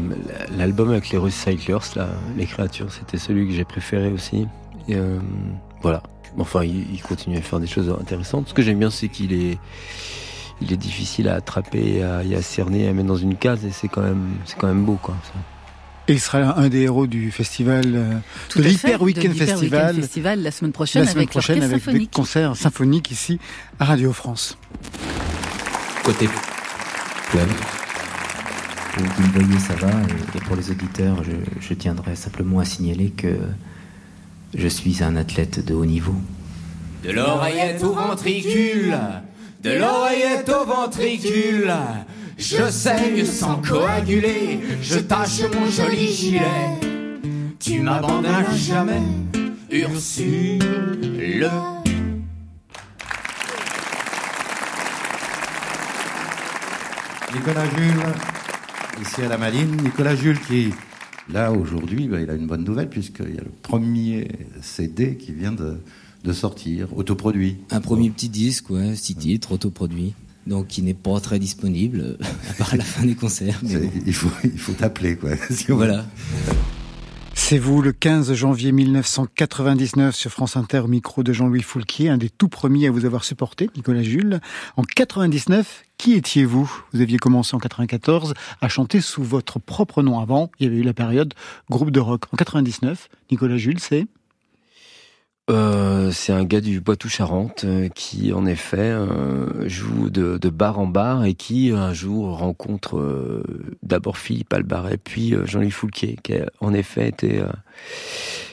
L'album avec les Recyclers, là, les créatures, c'était celui que j'ai préféré aussi. Et, euh, voilà. Enfin, il, il continue à faire des choses intéressantes. Ce que j'aime bien, c'est qu'il est, il est difficile à attraper, à, et à cerner, à mettre dans une case, et c'est quand même, c'est quand même beau, quoi. ça. Et il sera un des héros du festival, euh, Tout de l'Hyper Weekend Festival. Weekend Festival la semaine prochaine la semaine avec prochaine avec des symphonique. concerts symphoniques ici à Radio France. Côté club. Pour vous me voyez, ça va. Et, et pour les auditeurs, je, je tiendrai simplement à signaler que je suis un athlète de haut niveau. De l'oreillette au ventricule, de l'oreillette au ventricule. Je saigne sans coaguler, je tâche mon joli gilet. Tu m'abandonnes jamais, Ursule. Nicolas Jules, ici à la Maline. Nicolas Jules qui, là, aujourd'hui, bah, il a une bonne nouvelle puisqu'il y a le premier CD qui vient de, de sortir, autoproduit. Un premier petit disque, ouais, six titres, autoproduit. Donc, qui n'est pas très disponible, [LAUGHS] à part la fin des concerts. mais C'est- bon. Il faut, il faut t'appeler, quoi. [LAUGHS] Si on- Voilà. C'est vous, le 15 janvier 1999, sur France Inter, au micro de Jean-Louis Foulquier, un des tout premiers à vous avoir supporté, Nicolas Jules. En 99, qui étiez-vous? Vous aviez commencé en 94 à chanter sous votre propre nom. Avant, il y avait eu la période groupe de rock. En 99, Nicolas Jules, c'est Euh, c'est un gars du Poitou-Charentes euh, qui, en effet, euh, joue de, bar en bar et qui, un jour, rencontre euh, d'abord Philippe Albaret, puis Jean-Louis Foulquier, qui en effet euh,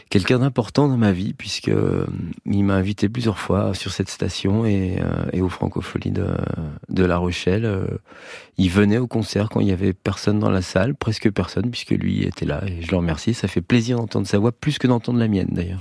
quelqu'un d'important dans ma vie, puisque il m'a invité plusieurs fois sur cette station et, et aux Francopholies de, de La Rochelle. Il venait au concert quand il y avait personne dans la salle, presque personne, puisque lui était là. Et je le remercie. Ça fait plaisir d'entendre sa voix, plus que d'entendre la mienne, d'ailleurs.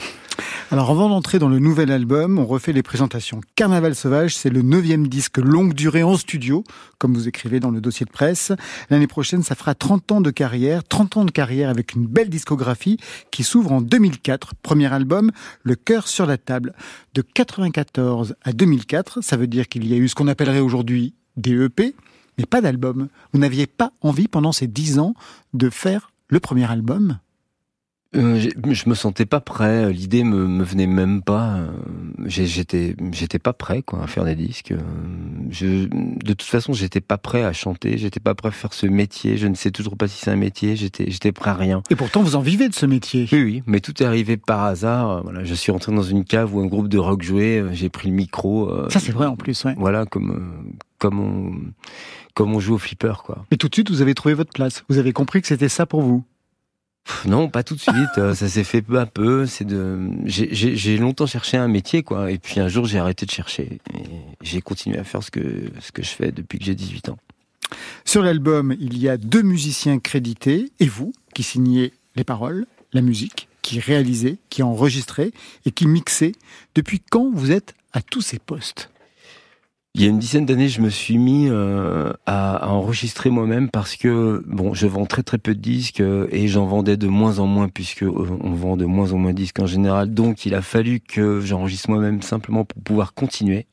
Alors avant d'entrer dans le nouvel album, on refait les présentations. Carnaval Sauvage, c'est le neuvième disque longue durée en studio, comme vous écrivez dans le dossier de presse. L'année prochaine, ça fera 30 ans de carrière, 30 ans de carrière avec une belle discographie qui s'ouvre en 2004. Premier album, Le cœur sur la table. De 94 à 2004, ça veut dire qu'il y a eu ce qu'on appellerait aujourd'hui des EP, mais pas d'album. Vous n'aviez pas envie pendant ces 10 ans de faire le premier album? Euh, je me sentais pas prêt. L'idée me, me venait même pas. euh, J'étais, j'étais pas prêt quoi à faire des disques. Euh, Je, de toute façon, j'étais pas prêt à chanter. J'étais pas prêt à faire ce métier. Je ne sais toujours pas si c'est un métier. J'étais, j'étais prêt à rien. Et pourtant, vous en vivez de ce métier. Oui, oui. Mais tout est arrivé par hasard. Euh, Voilà, je suis rentré dans une cave où un groupe de rock jouait. euh, J'ai pris le micro. euh, Ça, c'est vrai en plus, ouais. Voilà, comme, euh, comme on, comme on joue au flipper quoi. Mais tout de suite, vous avez trouvé votre place. Vous avez compris que c'était ça pour vous. Non, pas tout de suite. euh, ça s'est fait peu à peu. C'est de, j'ai- longtemps cherché un métier, quoi. Et puis un jour, j'ai arrêté de chercher. J'ai continué à faire ce que ce que je fais depuis que j'ai 18 ans. Sur l'album, il y a deux musiciens crédités et vous qui signez les paroles, la musique, qui réalisez, qui enregistrez et qui mixez. Depuis quand vous êtes à tous ces postes? Il y a une dizaine d'années, je me suis mis euh, à, à enregistrer moi-même parce que bon, je vends très très peu de disques euh, et j'en vendais de moins en moins puisque euh, on vend de moins en moins de disques en général. Donc, il a fallu que j'enregistre moi-même simplement pour pouvoir continuer.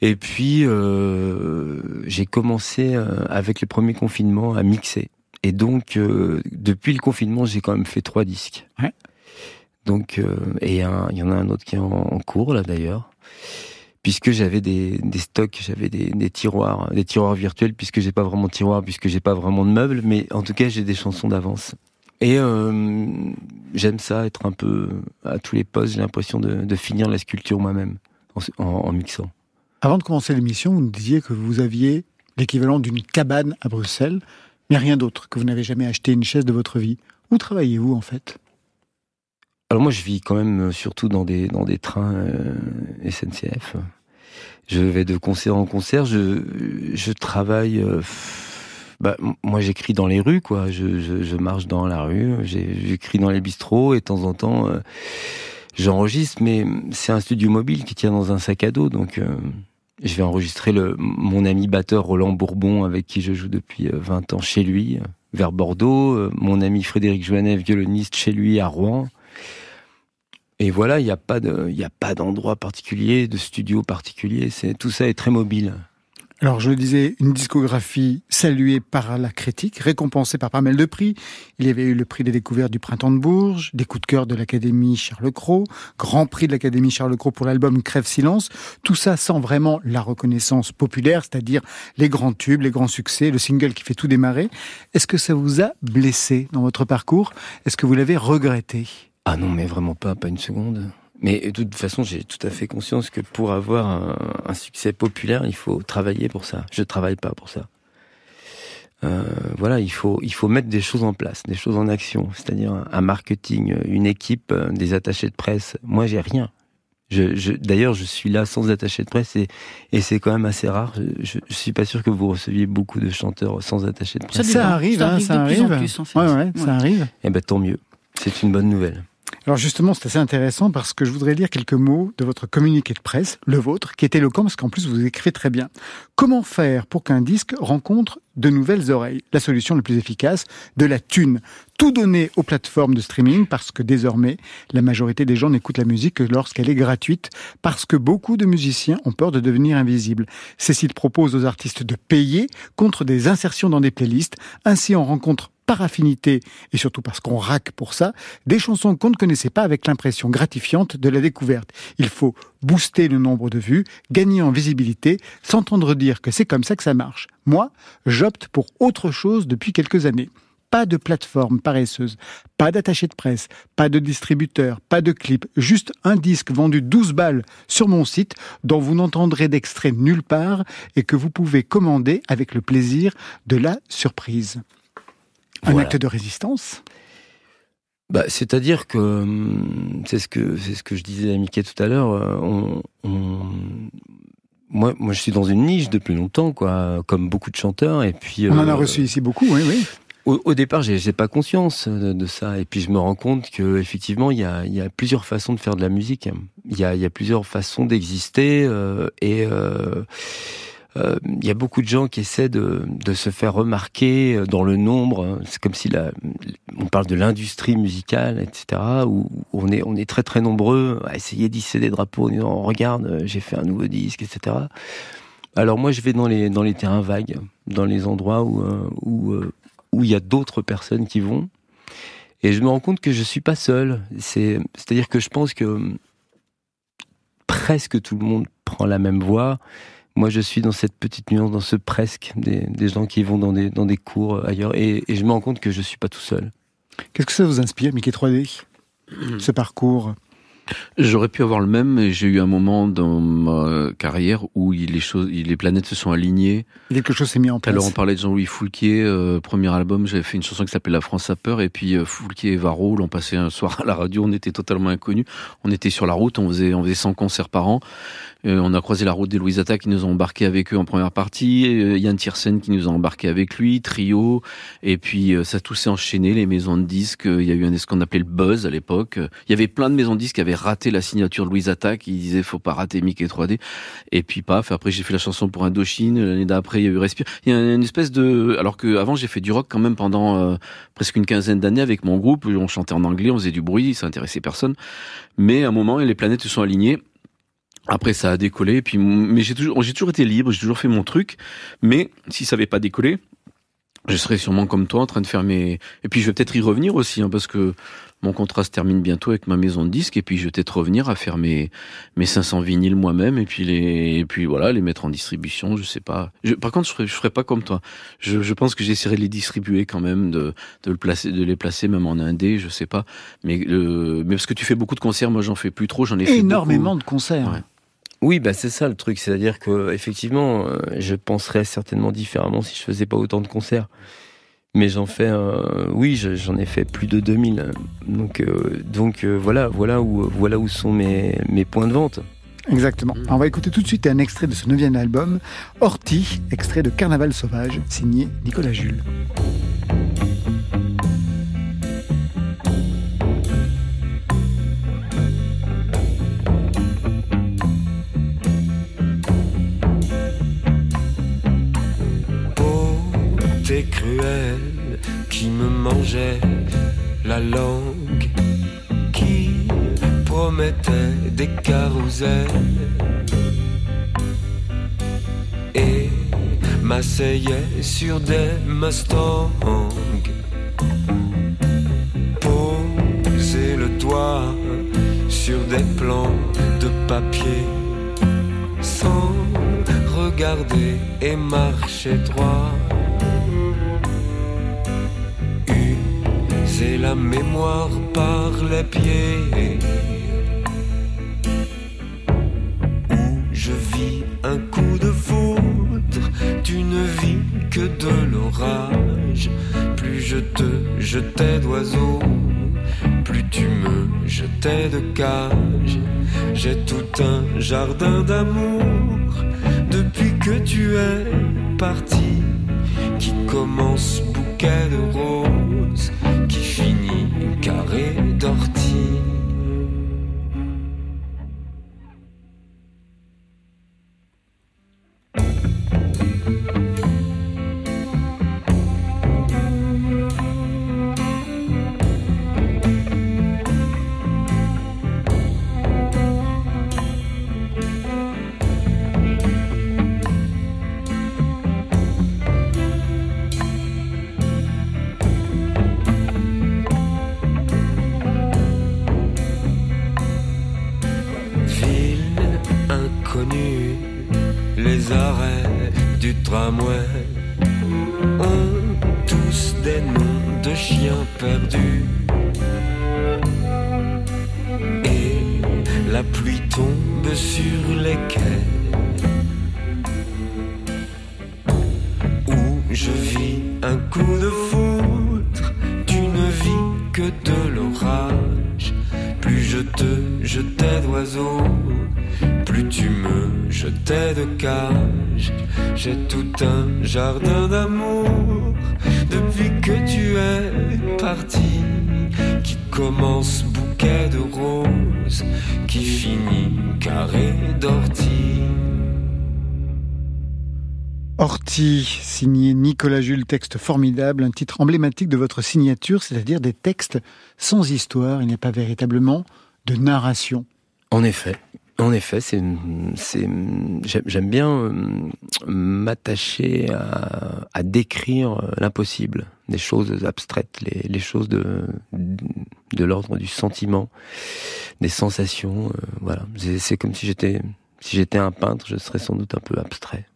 Et puis, euh, j'ai commencé euh, avec le premier confinement à mixer. Et donc, euh, depuis le confinement, j'ai quand même fait trois disques. Ouais. Donc, euh, et il y en a un autre qui est en, en cours là d'ailleurs puisque j'avais des, des stocks, j'avais des, tiroirs, des tiroirs virtuels, puisque j'ai pas vraiment de tiroirs, puisque j'ai pas vraiment de meubles, mais en tout cas j'ai des chansons d'avance. Et euh, j'aime ça, être un peu à tous les postes. J'ai l'impression de, finir la sculpture moi-même en, en- en mixant. Avant de commencer l'émission, vous nous disiez que vous aviez l'équivalent d'une cabane à Bruxelles, mais rien d'autre, que vous n'avez jamais acheté une chaise de votre vie. Où travaillez-vous en fait? Alors moi, je vis quand même euh, surtout dans des dans des trains euh, SNCF. Je vais de concert en concert. Je je travaille. euh, bah, moi, j'écris dans les rues, quoi. Je, je, marche dans la rue. J'écris dans les bistrots et de temps en temps, j'enregistre. Mais c'est un studio mobile qui tient dans un sac à dos, donc. je vais enregistrer le, mon ami batteur Roland Bourbon, avec qui je joue depuis euh, 20 ans chez lui, vers Bordeaux. Mon ami Frédéric Joannet, violoniste chez lui à Rouen. Et voilà, il n'y a pas de, il a pas d'endroit particulier, de studio particulier. C'est tout ça est très mobile. Alors, je le disais, une discographie saluée par la critique, récompensée par pas mal de prix. Il y avait eu le prix des découvertes du Printemps de Bourges, des coups de cœur de l'Académie Charles Cros, Grand Prix de l'Académie Charles Cros pour l'album Crève Silence. Tout ça sans vraiment la reconnaissance populaire, c'est-à-dire les grands tubes, les grands succès, le single qui fait tout démarrer. Est-ce que ça vous a blessé dans votre parcours? Est-ce que vous l'avez regretté? Ah non, mais vraiment pas, pas une seconde. Mais de toute façon, j'ai tout à fait conscience que pour avoir un, un succès populaire, il faut travailler pour ça. Je travaille pas pour ça. Euh, voilà, il faut il faut mettre des choses en place, des choses en action, c'est-à-dire un, un marketing, une équipe, euh, des attachés de presse. Moi, j'ai rien. Je, je, D'ailleurs, je suis là sans attaché de presse et, et c'est quand même assez rare. Je, je suis pas sûr que vous receviez beaucoup de chanteurs sans attaché de presse. Ça arrive, hein, ça en arrive. plus, en fait. Ouais, ouais, ça arrive. Eh ben tant mieux. C'est une bonne nouvelle. Alors justement, c'est assez intéressant parce que je voudrais lire quelques mots de votre communiqué de presse, le vôtre, qui est éloquent parce qu'en plus vous écrivez très bien. Comment faire pour qu'un disque rencontre de nouvelles oreilles? La solution la plus efficace, de la thune. Tout donner aux plateformes de streaming parce que désormais, la majorité des gens n'écoutent la musique que lorsqu'elle est gratuite parce que beaucoup de musiciens ont peur de devenir invisibles. Cécile propose aux artistes de payer contre des insertions dans des playlists. Ainsi, on rencontre par affinité, et surtout parce qu'on raque pour ça, des chansons qu'on ne connaissait pas avec l'impression gratifiante de la découverte. Il faut booster le nombre de vues, gagner en visibilité, s'entendre dire que c'est comme ça que ça marche. Moi, j'opte pour autre chose depuis quelques années. pas de plateforme paresseuse, pas d'attaché de presse, pas de distributeur, pas de clip, juste un disque vendu 12 balles sur mon site dont vous n'entendrez d'extrait nulle part et que vous pouvez commander avec le plaisir de la surprise. Un Voilà. acte de résistance? Bah, c'est-à-dire que hum, c'est ce que c'est ce que je disais à Mickey tout à l'heure. euh, On, on- moi, moi, je suis dans une niche depuis longtemps, quoi, comme beaucoup de chanteurs. Et puis, On en a euh, reçu ici beaucoup, oui, oui. Au, au départ, j'ai pas conscience de, de ça, et puis je me rends compte que effectivement, il y a, y a plusieurs façons de faire de la musique. Il y a, y a plusieurs façons d'exister, euh, et euh, il y a beaucoup de gens qui essaient de, se faire remarquer dans le nombre. C'est comme si on parle de l'industrie musicale, etc. Où on est, très très nombreux à essayer d'hisser des drapeaux en disant regarde, euh, j'ai fait un nouveau disque, etc. Alors moi, je vais dans les dans les terrains vagues, dans les endroits où euh, où euh, il y a d'autres personnes qui vont, et je me rends compte que je suis pas seul. C'est c'est-à-dire que je pense que hum, presque tout le monde prend la même voie. Moi, je suis dans cette petite nuance, dans ce presque des, gens qui vont dans des cours ailleurs, et, et je me rends compte que je suis pas tout seul. Qu'est-ce que ça vous inspire, Mickey 3D Ce parcours? J'aurais pu avoir le même, mais j'ai eu un moment dans ma carrière où les choses, les planètes se sont alignées. Quelque chose s'est mis en place. Alors on parlait de Jean-Louis Foulquier, euh, premier album, j'avais fait une chanson qui s'appelait La France a peur, et puis euh, Foulquier et Varro l'ont passé un soir à la radio, on était totalement inconnus, on était sur la route, on faisait, on faisait 100 concerts par an, Euh, on a croisé la route des Louis Atta qui nous ont embarqués avec eux en première partie, euh, Yann Tiersen qui nous a embarqués avec lui, Trio, et puis ça tout s'est enchaîné, les maisons de disques, il y a eu un ce qu'on appelait le buzz à l'époque, il y avait plein de maisons de disques qui avaient raté la signature de Louis Atta, qui disaient faut pas rater Mickey 3D, et puis paf, après j'ai fait la chanson pour Indochine, l'année d'après il y a eu Respire, il y a une espèce de, alors que avant j'ai fait du rock quand même pendant euh, presque une quinzaine d'années avec mon groupe, on chantait en anglais, on faisait du bruit, ça intéressait personne, mais à un moment les planètes se sont alignées, après, ça a décollé. Puis, mais j'ai toujours, j'ai toujours été libre, j'ai toujours fait mon truc. Mais si ça avait pas décollé, je serais sûrement comme toi en train de faire mes. Et puis, je vais peut-être y revenir aussi, hein, parce que mon contrat se termine bientôt avec ma maison de disques. Et puis, je vais peut-être revenir à faire mes mes 500 vinyles moi-même. Et puis les, et puis voilà, les mettre en distribution. Je sais pas. Je- par contre, je ferai, je ferai pas comme toi. Je, je pense que j'essaierai de les distribuer quand même, de de le placer, de les placer même en indé. Je sais pas. Mais euh, mais parce que tu fais beaucoup de concerts, moi j'en fais plus trop. J'en ai fait Énormément beaucoup. de concerts. Ouais. Oui, bah c'est ça le truc, c'est-à-dire que effectivement, euh, je penserais certainement différemment si je faisais pas autant de concerts. Mais j'en fais, euh, oui, je- j'en ai fait plus de 2000. euh, Donc, euh, donc euh, voilà, voilà où, voilà où sont mes, mes points de vente. Exactement. On va écouter tout de suite un extrait de ce neuvième album, Horty, extrait de Carnaval sauvage, signé Nicolas Jules. T'es cruel qui me mangeait la langue, qui promettait des carousels et m'asseyait sur des Mustangs. Poser le doigt sur des plans de papier sans regarder et marcher droit. La mémoire par les pieds. Où je vis un coup de foudre, tu ne vis que de l'orage. Plus je te jetais d'oiseaux, plus tu me jetais de cage. J'ai tout un jardin d'amour depuis que tu es parti, qui commence bouquet de roses, carré d'ortie. De l'orage. Plus je te jetais d'oiseaux, plus tu me jetais de cage. J'ai tout un jardin d'amour depuis que tu es parti, qui commence bouquet de roses, qui finit carré d'ortie. Horty, signé Nicolas Jules, texte formidable, un titre emblématique de votre signature, c'est-à-dire des textes sans histoire, il n'y a pas véritablement de narration. En effet, en effet, c'est, c'est, j'aime, bien euh, m'attacher à, à décrire l'impossible, des choses abstraites, les, les choses de, de l'ordre du sentiment, des sensations. euh, voilà, c'est, c'est comme si j'étais, si j'étais un peintre, je serais sans doute un peu abstrait.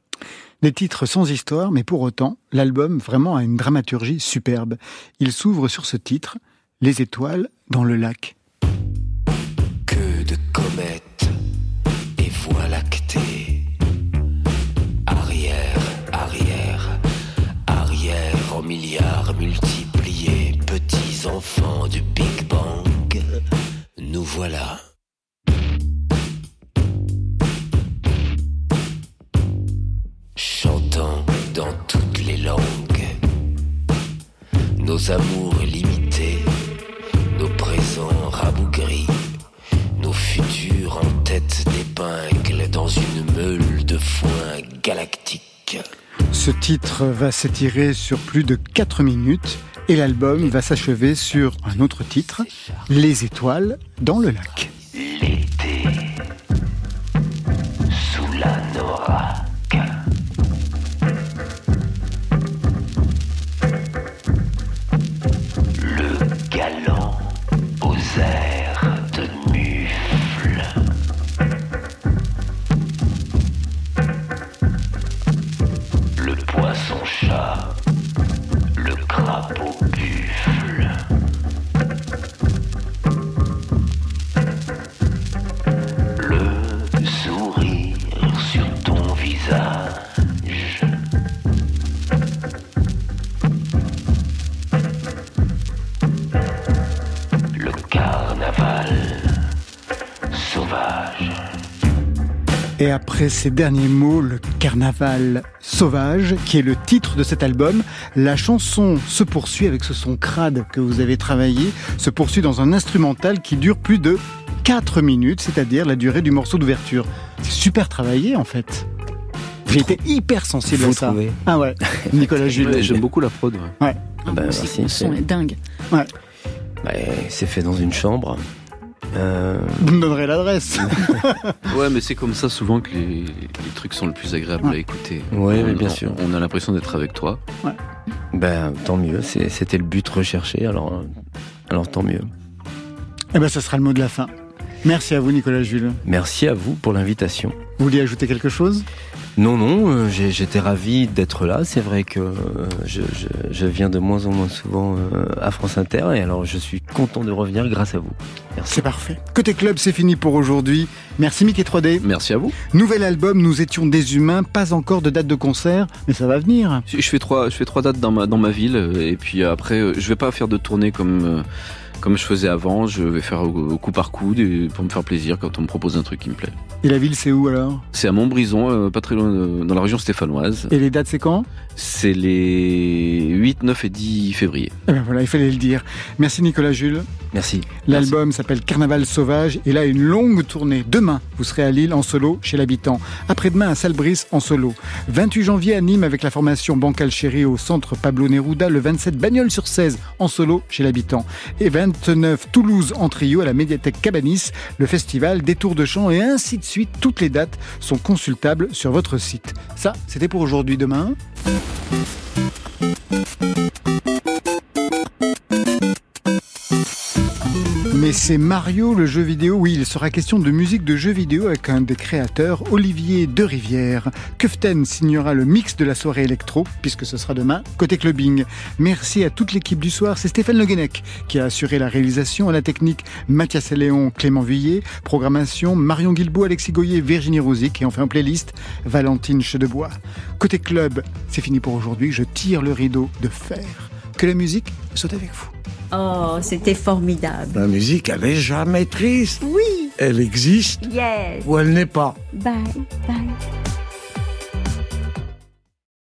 Des titres sans histoire, mais pour autant, l'album vraiment a une dramaturgie superbe. Il s'ouvre sur ce titre, Les étoiles dans le lac. Que de comètes et voies lactées. Arrière, arrière, arrière en milliards multipliés. Petits enfants du Big Bang, nous voilà. Dans toutes les langues. Nos amours limités, nos présents rabougris, nos futurs en tête d'épingle dans une meule de foin galactique. Ce titre va s'étirer sur plus de 4 minutes et l'album va s'achever sur un autre titre, Les étoiles dans le lac. Après ces derniers mots, le carnaval sauvage, qui est le titre de cet album, la chanson se poursuit avec ce son crade que vous avez travaillé, se poursuit dans un instrumental qui dure plus de 4 minutes, c'est-à-dire la durée du morceau d'ouverture. C'est super travaillé en fait. J'ai été hyper sensible Vous à ça. trouvez Ah ouais, [LAUGHS] Nicolas Jules. J'aime beaucoup la prod. ouais. Ouais. Ah, Bah, merci, le son c'est- est dingue. Ouais. Bah, c'est fait dans une chambre. Euh, Vous me donnerez l'adresse. [LAUGHS] Ouais, mais c'est comme ça souvent que les, les trucs sont le plus agréables à écouter. Ouais, On- mais bien on- sûr. On a l'impression d'être avec toi. ben, tant mieux. C'était le but recherché, alors, euh, alors tant mieux. Eh ben, ça sera le mot de la fin. Merci à vous, Nicolas Jules. Merci à vous pour l'invitation. Vous vouliez ajouter quelque chose? Non, non, euh, j'étais ravi d'être là. C'est vrai que euh, je, je- je viens de moins en moins souvent euh, à France Inter et alors je suis content de revenir grâce à vous. C'est parfait. Côté club, c'est fini pour aujourd'hui. Merci Mickey 3D. Merci à vous. Nouvel album, Nous étions des humains. Pas encore de date de concert, mais ça va venir. Je fais trois, je fais trois dates dans ma, dans ma ville et puis après, euh, je vais pas faire de tournée comme euh, comme je faisais avant. Je vais faire au, au coup par coup des- pour me faire plaisir quand on me propose un truc qui me plaît. Et la ville, c'est où alors? C'est à Montbrison, euh, pas très loin, de- dans la région stéphanoise. Et les dates, c'est quand? C'est les 8, 9 et 10 février. Eh ben voilà, il fallait le dire. Merci Nicolas Jules. Merci. L'album s'appelle Carnaval Sauvage et là une longue tournée. Demain, vous serez à Lille en solo chez l'habitant. Après-demain à Salbris en solo. 28 janvier à Nîmes avec la formation Bancal Chéri au centre Pablo Neruda. Le 27 Bagnoles sur 16 en solo chez l'habitant. Et 29 Toulouse en trio à la médiathèque Cabanis. Le festival des tours de chant et ainsi de suite. Toutes les dates sont consultables sur votre site. Ça, c'était pour aujourd'hui. Demain. Mais c'est Mario, le jeu vidéo. Oui, il sera question de musique de jeux vidéo avec un des créateurs, Olivier de Rivière. Kuften signera le mix de la soirée électro, puisque ce sera demain, côté clubbing. Merci à toute l'équipe du soir. C'est Stéphane Le Guenec qui a assuré la réalisation, à la technique Mathias et Léon, Clément Vuillet, programmation Marion Guilbault, Alexis Goyer, Virginie Rosic et enfin en playlist Valentine Chedebois. Côté club, c'est fini pour aujourd'hui. Je tire le rideau de fer. Que la musique soit avec vous. Oh, c'était formidable. La musique, elle est jamais triste. Oui. Elle existe Yes. ou elle n'est pas. Bye, bye.